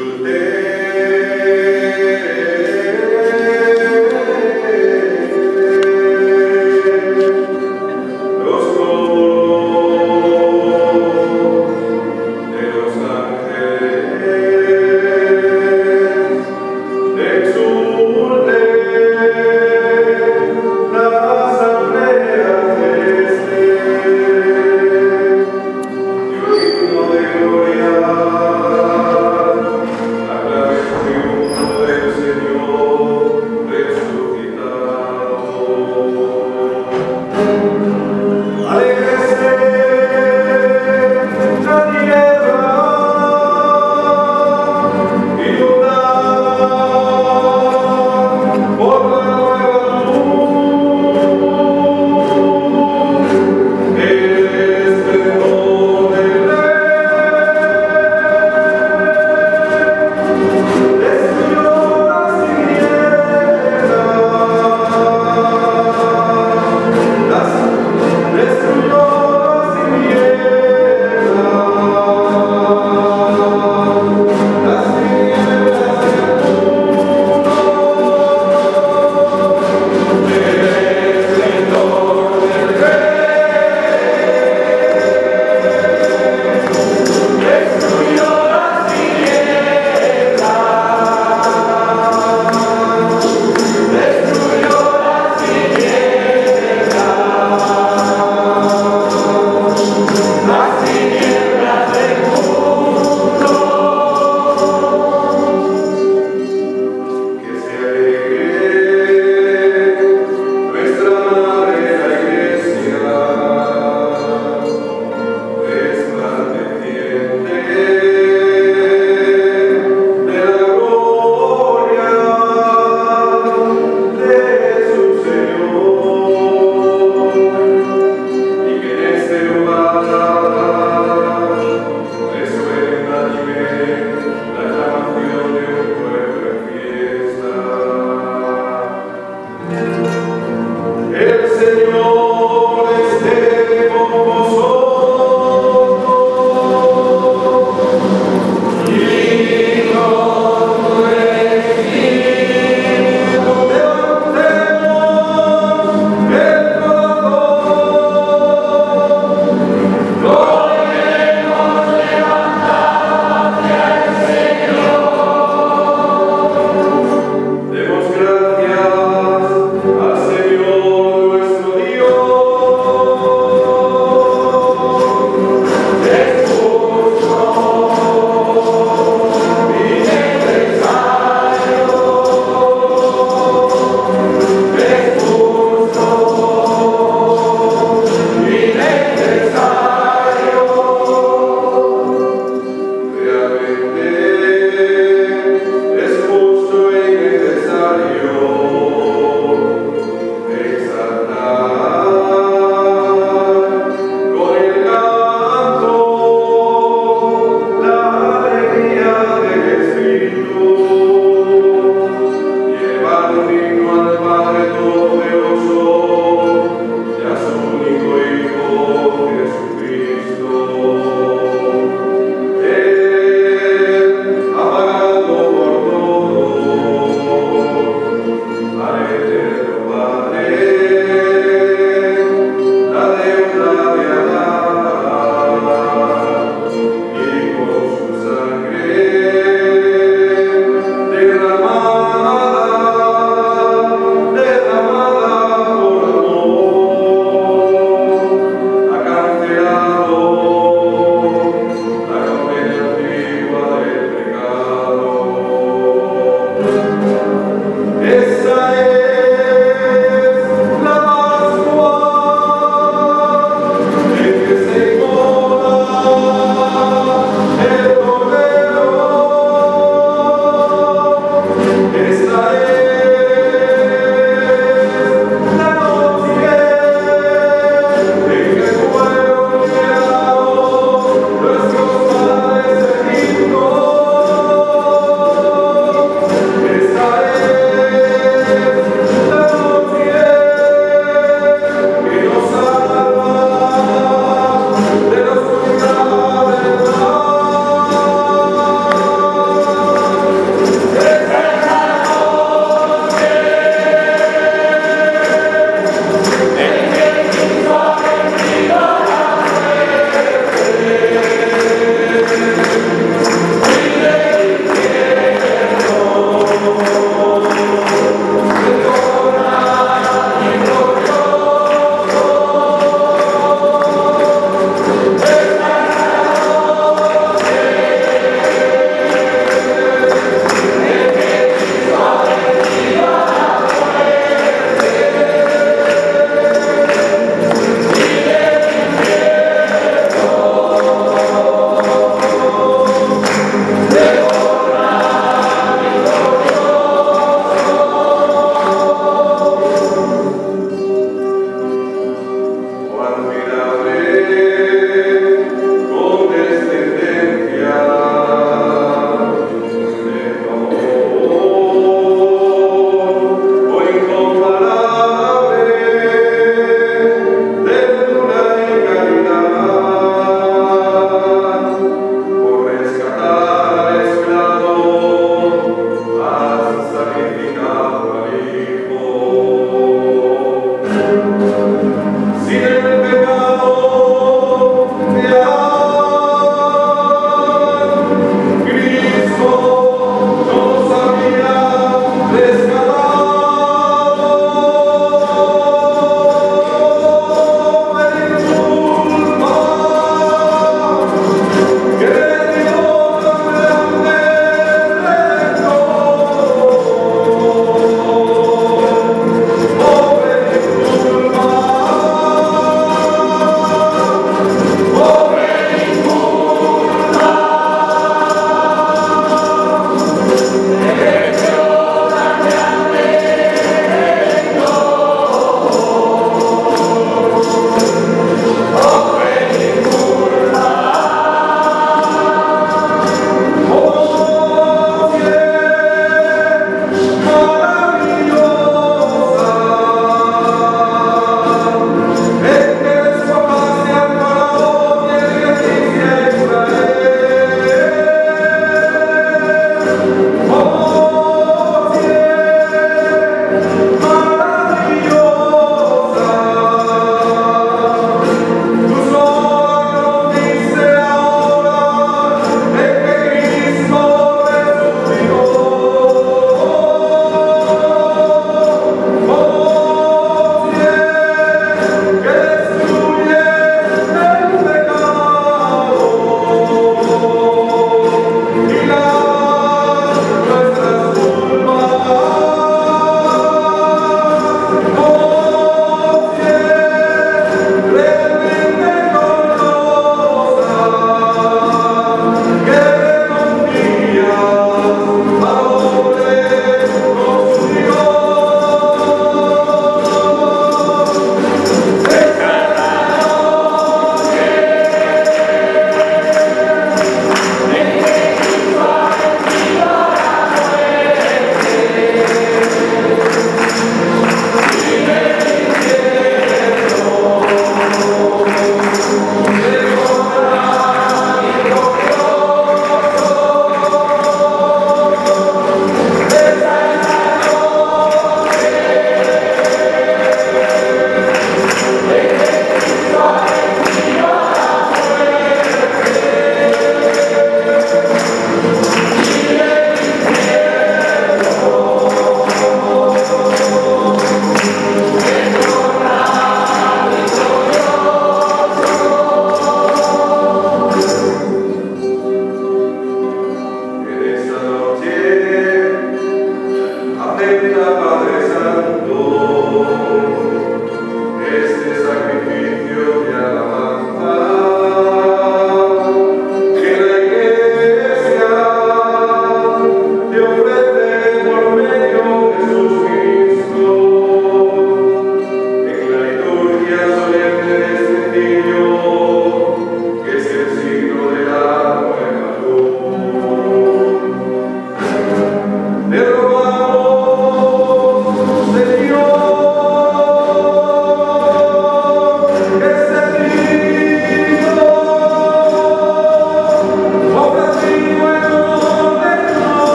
fruteira.